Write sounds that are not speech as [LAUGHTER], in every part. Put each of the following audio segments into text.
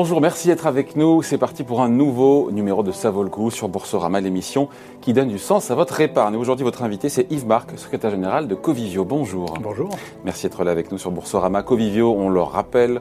Bonjour, merci d'être avec nous. C'est parti pour un nouveau numéro de Ça sur Boursorama, l'émission qui donne du sens à votre épargne. Aujourd'hui, votre invité, c'est Yves Marc, secrétaire général de Covivio. Bonjour. Bonjour. Merci d'être là avec nous sur Boursorama. Covivio, on le rappelle,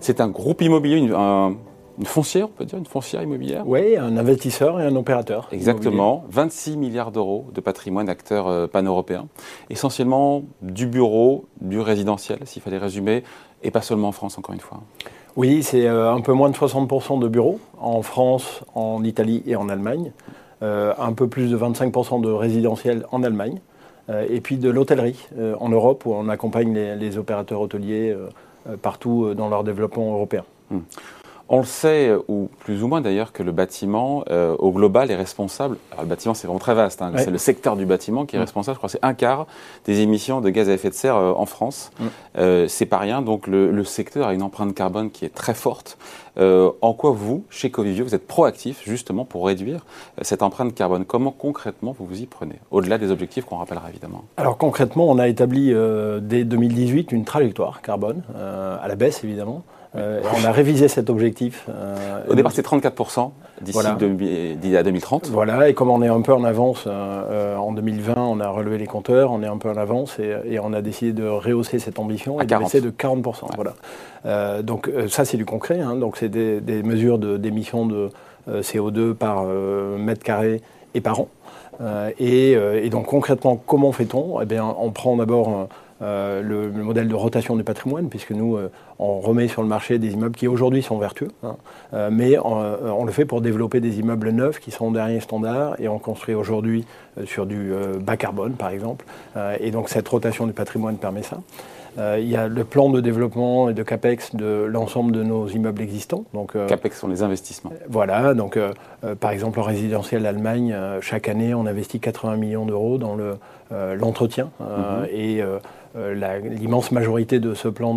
c'est un groupe immobilier, une, une foncière, on peut dire, une foncière immobilière Oui, un investisseur et un opérateur. Exactement. 26 milliards d'euros de patrimoine acteur euh, pan-européen. Essentiellement du bureau, du résidentiel, s'il fallait résumer, et pas seulement en France, encore une fois. Oui, c'est euh, un peu moins de 60% de bureaux en France, en Italie et en Allemagne. Euh, un peu plus de 25% de résidentiel en Allemagne. Euh, et puis de l'hôtellerie en Europe, où on accompagne les, opérateurs hôteliers partout dans leur développement européen. Hmm. On le sait, ou plus ou moins d'ailleurs, que le bâtiment, euh, au global, est responsable. Alors, le bâtiment, c'est vraiment très vaste. Hein, c'est le secteur du bâtiment qui est responsable. Je crois c'est un quart des émissions de gaz à effet de serre euh, en France. Mm. Euh, c'est pas rien. Donc, le, secteur a une empreinte carbone qui est très forte. en quoi vous, chez Covivio, vous êtes proactif justement pour réduire cette empreinte carbone? Comment concrètement vous vous y prenez? Au-delà des objectifs qu'on rappellera évidemment. Alors concrètement, on a établi dès 2018 une trajectoire carbone à la baisse évidemment. Euh, on a révisé cet objectif. Euh, Au départ, c'est 34% d'ici à 2030. Voilà, et comme on est un peu en avance, euh, en 2020, on a relevé les compteurs, on est un peu en avance et, on a décidé de rehausser cette ambition et de baisser de 40%. Voilà. donc ça, c'est du concret. Hein. donc c'est des, mesures d'émissions de, CO2 par mètre carré et par an. Et, et, donc concrètement, comment fait-on? Eh bien, on prend d'abord euh, le, modèle de rotation du patrimoine, puisque nous, euh, on remet sur le marché des immeubles qui aujourd'hui sont vertueux, hein. euh, mais on, le fait pour développer des immeubles neufs qui sont dernier standard, et on construit aujourd'hui sur du bas carbone, par exemple. et donc cette rotation du patrimoine permet ça. il y a le plan de développement et de CAPEX de l'ensemble de nos immeubles existants. Donc, CAPEX sont les investissements. Voilà, donc par exemple en résidentiel Allemagne, chaque année on investit 80 millions d'euros dans l'entretien le, mhm. et euh, l'immense majorité de ce plan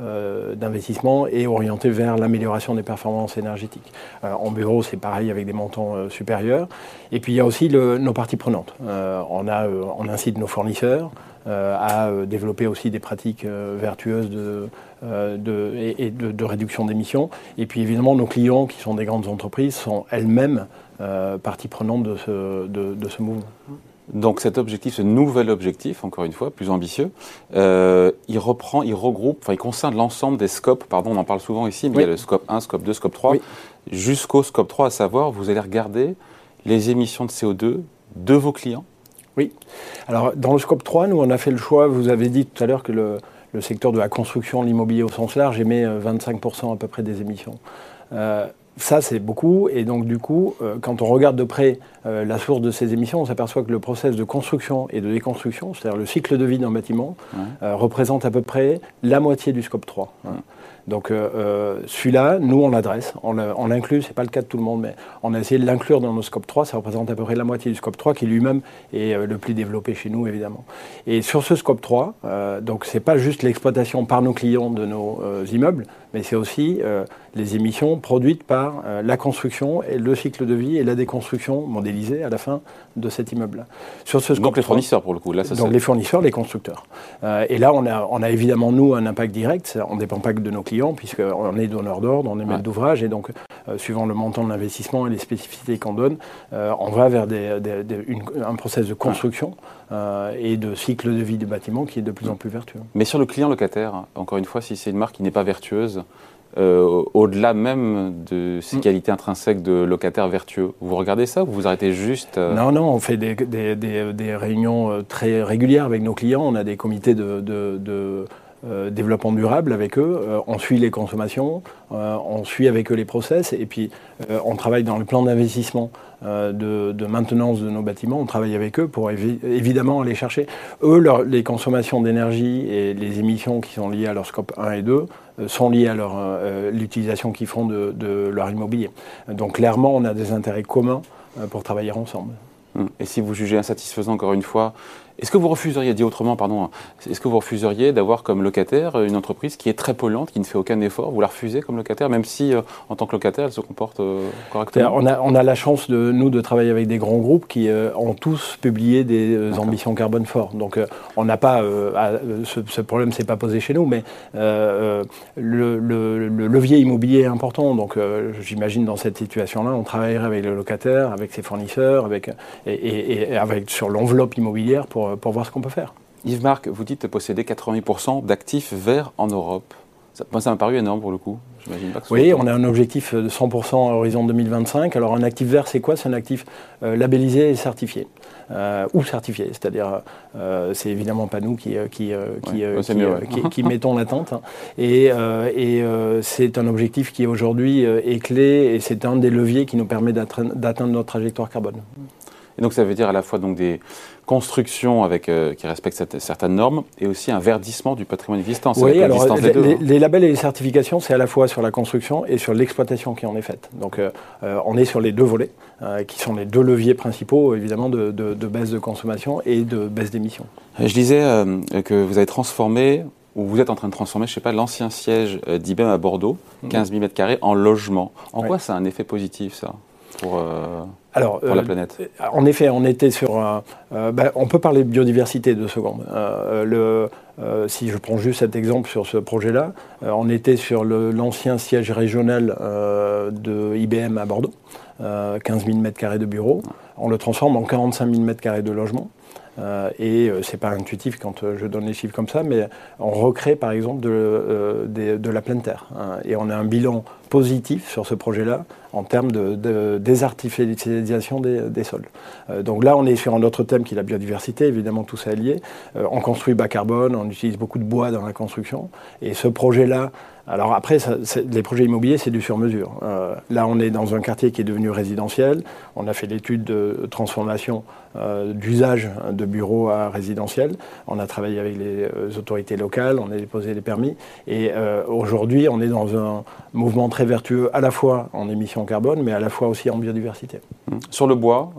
euh, d'investissement est orienté vers l'amélioration des performances énergétiques. Euh, en bureau, c'est pareil avec des montants supérieurs. Et puis il y a aussi nos parties prenantes. on, a, incite nos fournisseurs à développer aussi des pratiques vertueuses de, et, de, réduction d'émissions. Et puis évidemment, nos clients, qui sont des grandes entreprises, sont elles-mêmes parties prenantes de ce mouvement. Donc cet objectif, ce nouvel objectif, encore une fois, plus ambitieux, euh, il reprend, il regroupe, enfin il concerne l'ensemble des scopes, pardon, on en parle souvent ici, mais il y a le scope 1, scope 2, scope 3, jusqu'au scope 3, à savoir, vous allez regarder les émissions de CO2 de vos clients Oui. Alors dans le scope 3, nous on a fait le choix, vous avez dit tout à l'heure que le, secteur de la construction, l'immobilier au sens large, émet 25% euh, à peu près des émissions. Euh, ça, c'est beaucoup. Et donc, du coup, euh, quand on regarde de près euh, la source de ces émissions, on s'aperçoit que le process de construction et de déconstruction, c'est-à-dire le cycle de vie d'un bâtiment, euh, représente à peu près la moitié du scope 3. Donc euh, euh, celui-là, nous on l'adresse, on l'inclut, ce n'est pas le cas de tout le monde, mais on a essayé de l'inclure dans nos scope 3, ça représente à peu près la moitié du scope 3 qui lui-même est euh, le plus développé chez nous évidemment. Et sur ce scope 3, donc c'est pas juste l'exploitation par nos clients de nos immeubles, mais c'est aussi les émissions produites par la construction et le cycle de vie et la déconstruction modélisée à la fin de cet immeuble-là. Sur ce donc les fournisseurs pour le coup, là ça Donc les fournisseurs, les constructeurs. et là on a, on a évidemment nous un impact direct, on ne dépend pas que de nos clients puisqu'on est donneur d'ordre, on est maître d'ouvrage, et donc, euh, suivant le montant de l'investissement et les spécificités qu'on donne, euh, on va vers un process de construction euh, et de cycle de vie du bâtiment qui est de plus en plus vertueux. Mais sur le client locataire, encore une fois, si c'est une marque qui n'est pas vertueuse, au-delà même de ses mm. qualités intrinsèques de locataire vertueux. Vous regardez ça ou vous arrêtez juste Non, non, on fait des, réunions très régulières avec nos clients. On a des comités de, euh, développement durable avec eux, euh, on suit les consommations, euh, on suit avec eux les process, et puis on travaille dans le plan d'investissement de, maintenance de nos bâtiments, on travaille avec eux pour évidemment aller chercher, eux, les consommations d'énergie et les émissions qui sont liées à leur scope 1 et 2 sont liées à l'utilisation qu'ils font de, de, leur immobilier. Donc clairement, on a des intérêts communs pour travailler ensemble. Et si vous jugez insatisfaisant, encore une fois, Est-ce que vous refuseriez, dit autrement, pardon, est-ce que vous refuseriez d'avoir comme locataire une entreprise qui est très polluante, qui ne fait aucun effort Vous la refusez comme locataire, même si euh, en tant que locataire, elle se comporte euh, correctement? On a, on a, la chance, de nous, de travailler avec des grands groupes qui euh, ont tous publié des ambitions carbone fortes. Donc on n'a pas, ce, ce, problème ne s'est pas posé chez nous, mais le, le, levier immobilier est important. Donc j'imagine dans cette situation-là, on travaillerait avec le locataire, avec ses fournisseurs, avec, et, et avec sur l'enveloppe immobilière pour pour, voir ce qu'on peut faire. Yves-Marc, vous dites posséder 80% d'actifs verts en Europe. Ça, moi, ça m'a paru énorme pour le coup. Pas que oui, on a un objectif de 100% à horizon 2025. Alors, un actif vert, c'est quoi? C'est un actif euh, labellisé et certifié. Euh, ou certifié, c'est-à-dire euh, c'est évidemment pas nous qui, qui, qui, [LAUGHS] mettons l'attente. Hein. Et, et c'est un objectif qui aujourd'hui est clé et c'est un des leviers qui nous permet d'atteindre notre trajectoire carbone. Et donc ça veut dire à la fois donc des constructions avec, euh, qui respectent certaines normes et aussi un verdissement du patrimoine existant. Oui, alors les, les, labels et les certifications, c'est à la fois sur la construction et sur l'exploitation qui en est faite. Donc euh, euh, on est sur les deux volets, qui sont les deux leviers principaux évidemment de, de, baisse de consommation et de baisse d'émissions. Je disais que vous avez transformé ou vous êtes en train de transformer, je ne sais pas, l'ancien siège d'IBM à Bordeaux, 15 000 m2, en logement. En quoi ça a un effet positif, ça? Pour, euh, Alors, pour la euh, planète En effet, on était sur. Euh, ben, on peut parler de biodiversité deux secondes. le, si je prends juste cet exemple sur ce projet-là, on était sur l'ancien siège régional de IBM à Bordeaux, 15 000 m2 de bureaux. On le transforme en 45 000 m2 de logement. Euh, et euh, c'est pas intuitif quand euh, je donne les chiffres comme ça, mais on recrée par exemple de, de, la pleine terre. Hein. et on a un bilan positif sur ce projet-là en termes de, désartificialisation des, sols. donc là, on est sur un autre thème qui est la biodiversité, évidemment tout ça est lié. on construit bas carbone, on utilise beaucoup de bois dans la construction, et ce projet-là, alors après, les projets immobiliers, c'est du sur-mesure. Euh, là, on est dans un quartier qui est devenu résidentiel. On a fait l'étude de transformation euh, d'usage de bureaux à résidentiel. On a travaillé avec les euh, autorités locales, on a déposé les permis. Et aujourd'hui, on est dans un mouvement très vertueux à la fois en émissions carbone, mais à la fois aussi en biodiversité. Mmh. Sur le bois,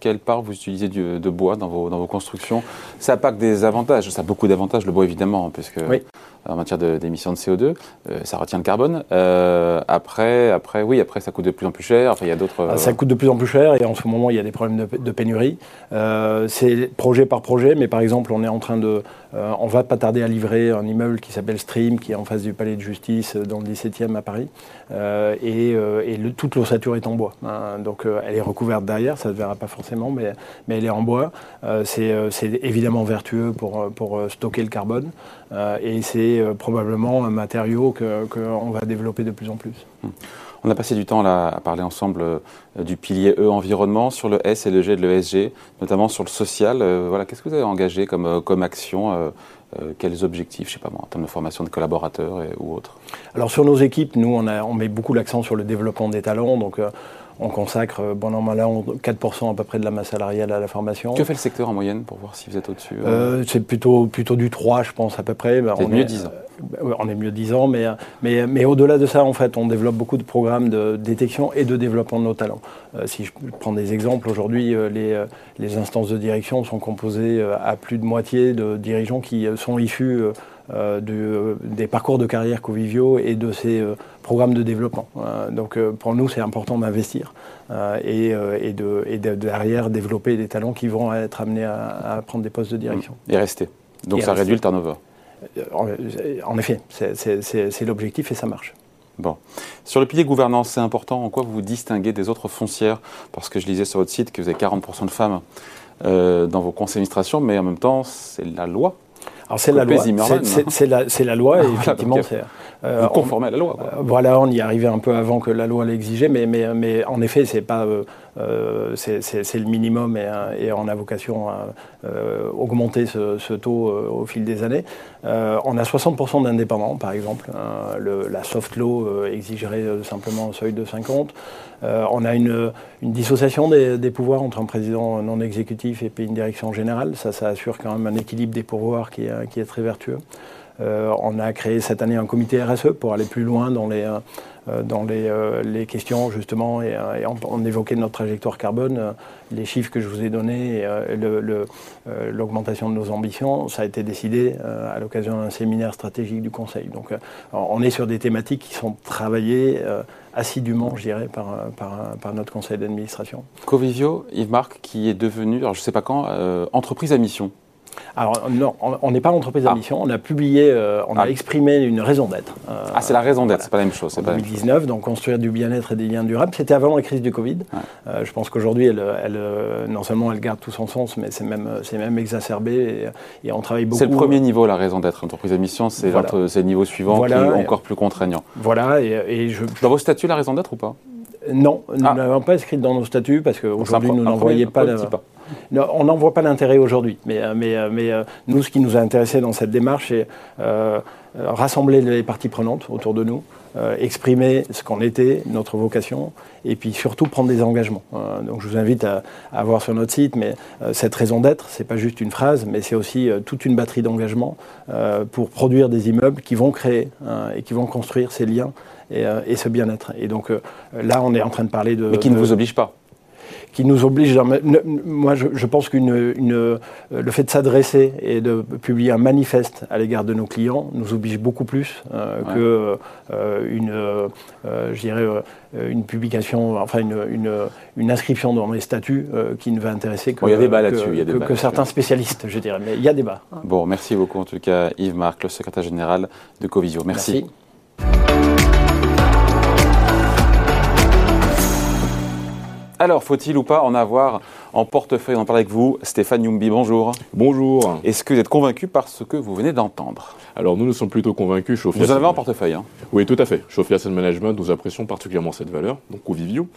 quelle part vous utilisez de bois dans vos, dans vos constructions? Ça n'a pas que des avantages, ça a beaucoup d'avantages, le bois évidemment, puisque oui en matière d'émissions de, CO2. Euh, ça retient le carbone. Euh, après, après, oui, après, ça coûte de plus en plus cher. Enfin, il y a d'autres. Ah, ça coûte de plus en plus cher et en ce moment, il y a des problèmes de, pénurie. Euh, c'est projet par projet, mais par exemple, on est en train de. On va pas tarder à livrer un immeuble qui s'appelle Stream, qui est en face du palais de justice dans le 17e à Paris. et, et toute l'ossature est en bois. Hein. donc, elle est recouverte derrière, ça ne se verra pas forcément, mais, elle est en bois. c'est évidemment vertueux pour, stocker le carbone. et c'est euh, probablement un matériau qu'on va développer de plus en plus. Hmm. On a passé du temps à parler ensemble euh, du pilier E environnement, sur le S et le G de l'ESG, notamment sur le social. Euh, voilà, Qu'est-ce que vous avez engagé comme, comme action quels objectifs, je sais pas moi, en termes de formation de collaborateurs ou autres? Alors sur nos équipes, nous on, met beaucoup l'accent sur le développement des talents. On consacre, euh, bon an, mal 4% à peu près de la masse salariale à la formation. Que fait le secteur en moyenne pour voir si vous êtes au-dessus euh C'est plutôt, plutôt du 3, je pense, à peu près. Ben, on mieux 10 ans. Euh, on est mieux 10 ans, mais, mais, mais au-delà de ça, en fait, on développe beaucoup de programmes de détection et de développement de nos talents. si je prends des exemples, aujourd'hui, les, les instances de direction sont composées à plus de moitié de dirigeants qui sont issus euh, de, des parcours de carrière conviviaux et de ces euh, programmes de développement. Euh, donc pour nous, c'est important d'investir et, et, de, et derrière développer des talents qui vont être amenés à, prendre des postes de direction. Mmh. Et rester. Donc ça réduit le turnover. En, effet, c'est l'objectif et ça marche. Bon. Sur le pilier gouvernance, c'est important en quoi vous vous distinguez des autres foncières? Parce que je lisais sur votre site que vous avez 40% de femmes dans vos conseils d'administration, mais en même temps, c'est la loi alors c'est la loi. C'est la, la, loi, et effectivement, c'est. Euh, conformer à la loi. Euh, voilà, on y arrivait un peu avant que la loi l'exigeait, mais, mais, mais en effet, c'est pas. Euh, euh, c'est le minimum et, on a vocation à euh, augmenter ce, taux euh, au fil des années. on a 60% d'indépendants, par exemple. la soft law exigerait simplement un seuil de 50. on a une, dissociation des, pouvoirs entre un président non exécutif et une direction générale. Ça, ça assure quand même un équilibre des pouvoirs qui est très vertueux. On a créé cette année un comité RSE pour aller plus loin dans les euh, dans euh, les, questions justement et, euh, on, évoquait notre trajectoire carbone, les chiffres que je vous ai donnés et l'augmentation de nos ambitions, ça a été décidé à l'occasion d'un séminaire stratégique du Conseil. Donc on est sur des thématiques qui sont travaillées assidûment, je dirais, par, par, par notre conseil d'administration. Covivio, Yves-Marc, qui est devenu, alors je ne sais pas quand, entreprise à mission. Alors non, on n'est pas l'entreprise à ah. mission. On a publié, euh, on a ah. exprimé une raison d'être. Euh, ah, c'est la raison d'être, c'est pas la même chose. En 2019, donc construire du bien-être et des liens durables. C'était avant la crise du Covid. Euh, je pense qu'aujourd'hui, elle, elle, non seulement elle garde tout son sens, mais c'est même, c'est même exacerbé et, on travaille beaucoup. C'est le premier niveau, la raison d'être. Entreprise à mission, c'est, le niveau suivant qui est encore plus contraignant. Voilà. Et, je, Dans vos statuts, la raison d'être ou pas? Non, nous ne l'avons pas inscrite dans nos statuts parce qu'aujourd'hui, nous n'envoyons pas. pas on n'en voit pas l'intérêt aujourd'hui. Mais, euh, mais, euh, mais euh, nous, ce qui nous a intéressé dans cette démarche, c'est rassembler les parties prenantes autour de nous, exprimer ce qu'on était, notre vocation, et puis surtout prendre des engagements. donc je vous invite à, voir sur notre site, mais cette raison d'être, c'est pas juste une phrase, mais c'est aussi toute une batterie d'engagements pour produire des immeubles qui vont créer et qui vont construire ces liens et, ce bien-être. Et donc là, on est en train de parler de... Mais qui ne vous oblige pas qui nous oblige. Moi, je, pense que euh, le fait de s'adresser et de publier un manifeste à l'égard de nos clients nous oblige beaucoup plus euh, que euh, une, je dirais, une publication, enfin une, une, inscription dans les statuts qui ne va intéresser que, que, certains spécialistes, je dirais. Mais il y a débat. Bon, merci beaucoup en tout cas Yves Marc, le secrétaire général de Covisio. merci. Alors, faut-il ou pas en avoir en portefeuille? On en parle avec vous, Stéphane Yumbi, bonjour. Bonjour. Est-ce que vous êtes convaincu par ce que vous venez d'entendre? Alors, nous, nous sommes plutôt convaincus. vous en avez en portefeuille hein? Oui, tout à fait. Chauffé Asset Management, nous apprécions particulièrement cette valeur, donc Covivio,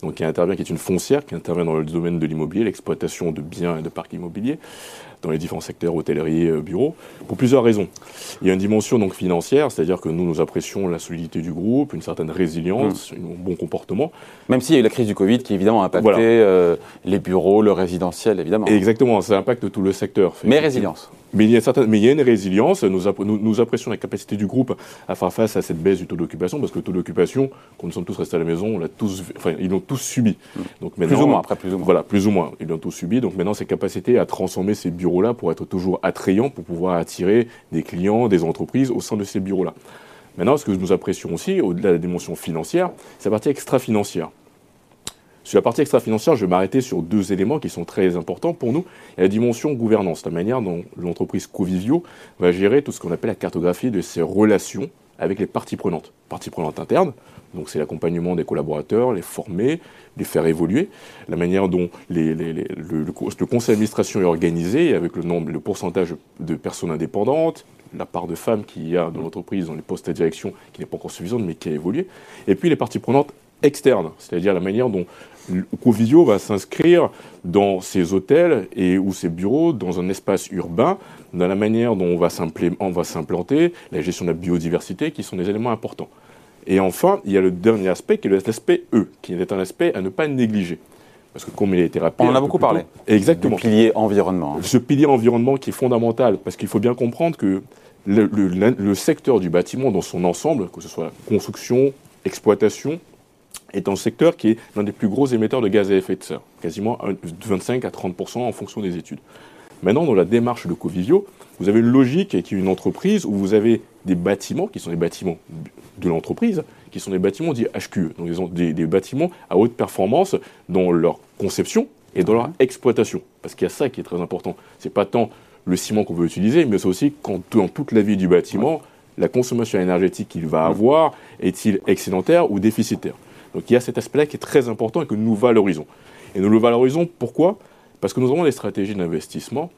donc qui intervient, qui est une foncière, qui intervient dans le domaine de l'immobilier, l'exploitation de biens et de parcs immobiliers dans les différents secteurs, hôtellerie, euh, bureaux, pour plusieurs raisons. Il y a une dimension donc financière, c'est-à-dire que nous, nous apprécions la solidité du groupe, une certaine résilience, mmh. un bon comportement. Même s'il y a eu la crise du Covid qui évidemment a impacté euh, les bureaux, le résidentiel, évidemment. exactement, ça impacte tout le secteur. Mais résilience. Mais il, y a certaines, mais il y a une résilience. Nous, nous, apprécions la capacité du groupe à faire face à cette baisse du taux d'occupation, parce que le taux d'occupation, quand nous sommes tous restés à la maison, on l'a tous, enfin, ils l'ont tous subi. Mmh. Donc plus ou moins, après plus ou moins. Voilà, plus ou moins. Ils l'ont tous subi. Donc maintenant, ces capacités à transformer ces bureaux-là pour être toujours attrayants, pour pouvoir attirer des clients, des entreprises au sein de ces bureaux-là. Maintenant, ce que nous apprécions aussi, au-delà de la dimension financière, c'est la partie extra-financière. Sur la partie extra-financière, je vais m'arrêter sur deux éléments qui sont très importants pour nous. La dimension gouvernance, la manière dont l'entreprise Covivio va gérer tout ce qu'on appelle la cartographie de ses relations avec les parties prenantes. Parties prenantes internes, donc c'est l'accompagnement des collaborateurs, les former, les faire évoluer, la manière dont le, conseil d'administration est organisé, avec le nombre, le pourcentage de personnes indépendantes, la part de femmes qu'il y a dans l'entreprise, dans les postes de direction, qui n'est pas encore suffisante, mais qui a évolué, et puis les parties prenantes externes, c'est-à-dire la manière dont Covisio va s'inscrire dans ses hôtels et ou ses bureaux dans un espace urbain, dans la manière dont on va s'implanter, la gestion de la biodiversité, qui sont des éléments importants. Et enfin, il y a le dernier aspect qui est l'aspect E, qui est un aspect à ne pas négliger. Parce que comme il a été rappelé... On en a beaucoup parlé. Exactement. Le pilier environnement. Ce pilier environnement qui est fondamental, parce qu'il faut bien comprendre que le, le, secteur du bâtiment dans son ensemble, que ce soit construction, exploitation, est un secteur qui est l'un des plus gros émetteurs de gaz à effet de serre, quasiment 25 à 30% en fonction des études. Maintenant, dans la démarche de Covivio, vous avez une logique qui est une entreprise où vous avez des bâtiments qui sont des bâtiments de l'entreprise, qui sont des bâtiments dits HQE, donc des, des, bâtiments à haute performance dans leur conception et dans leur exploitation. Parce qu'il y a ça qui est très important. C'est pas tant le ciment qu'on veut utiliser, mais c'est aussi quand dans toute la vie du bâtiment, la consommation énergétique qu'il va avoir est-il excédentaire ou déficitaire. Donc il y a cet aspect-là qui est très important et que nous valorisons. Et nous le valorisons pourquoi? Parce que nous avons des stratégies d'investissement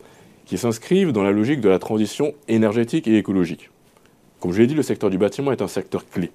qui s'inscrivent dans la logique de la transition énergétique et écologique. Comme je l'ai dit, le secteur du bâtiment est un secteur clé.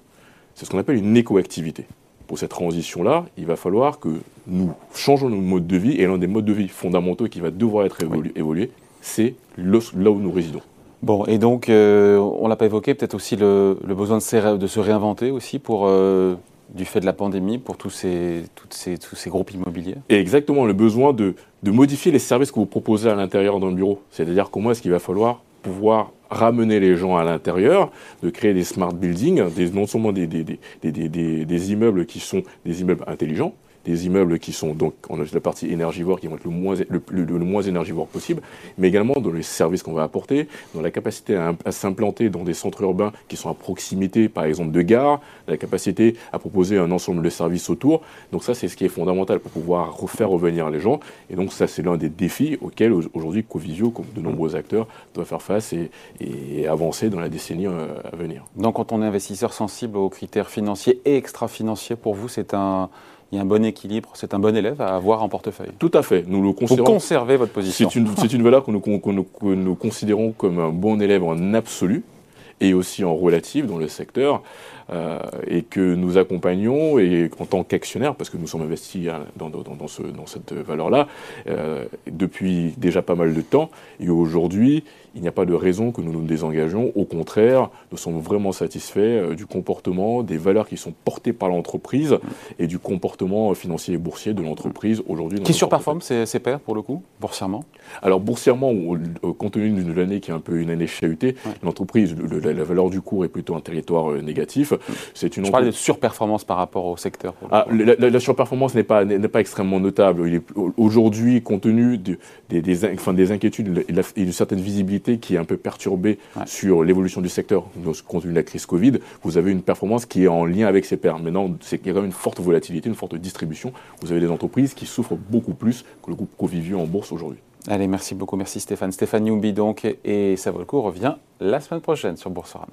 C'est ce qu'on appelle une écoactivité. Pour cette transition-là, il va falloir que nous changeons nos modes de vie, et l'un des modes de vie fondamentaux qui va devoir être évolué, c'est là où nous résidons. Bon, et donc, euh, on ne l'a pas évoqué, peut-être aussi le, besoin de se, réinventer aussi pour, euh, du fait de la pandémie pour tous ces, ces, tous ces groupes immobiliers et Exactement, le besoin de, de, modifier les services que vous proposez à l'intérieur d'un bureau. C'est-à-dire comment est-ce qu'il va falloir pouvoir ramener les gens à l'intérieur, de créer des smart buildings, des, non seulement des, des, des immeubles qui sont des immeubles intelligents, des immeubles qui sont donc, on a la partie énergivore qui vont être le moins, énergivore possible, mais également dans les services qu'on va apporter, dans la capacité à, s'implanter dans des centres urbains qui sont à proximité, par exemple, de gares, la capacité à proposer un ensemble de services autour. Donc ça, c'est ce qui est fondamental pour pouvoir refaire revenir les gens. Et donc ça, c'est l'un des défis auxquels aujourd'hui Covisio, comme de nombreux acteurs, doit faire face et, et avancer dans la décennie euh, à venir. Donc quand on est investisseur sensible aux critères financiers et extra-financiers, pour vous, c'est un il y a un bon équilibre, c'est un bon élève à avoir en portefeuille. Tout à fait. Nous le considérons. Vous conservez votre position. C'est une, une, valeur que nous, que nous, considérons comme un bon élève en absolu et aussi en relative dans le secteur. Euh, et que nous accompagnons et en tant qu'actionnaire, parce que nous sommes investis hein, dans, dans, ce, dans cette valeur-là euh, depuis déjà pas mal de temps. Et aujourd'hui, il n'y a pas de raison que nous nous désengagions. Au contraire, nous sommes vraiment satisfaits euh, du comportement, des valeurs qui sont portées par l'entreprise et du comportement financier et boursier de l'entreprise aujourd'hui. Qui surperforme ces, ces pairs pour le coup, boursièrement? Alors boursièrement, compte tenu d'une année qui est un peu une année chahutée, l'entreprise, la, valeur du cours est plutôt un territoire négatif. C'est une Je parle de surperformance par rapport au secteur. Ah, la, surperformance n'est pas, pas extrêmement notable. Aujourd'hui, compte tenu des, des, enfin, des inquiétudes et d'une certaine visibilité qui est un peu perturbée sur l'évolution du secteur compte tenu de la crise Covid, vous avez une performance qui est en lien avec ces pairs. Maintenant, c'est qu'il y a quand même une forte volatilité, une forte distribution. Vous avez des entreprises qui souffrent beaucoup plus que le groupe Covivio en bourse aujourd'hui. Allez, merci beaucoup. Merci Stéphane. Stéphane Youmbi donc. Et ça vaut le coup revient la semaine prochaine sur Boursorama.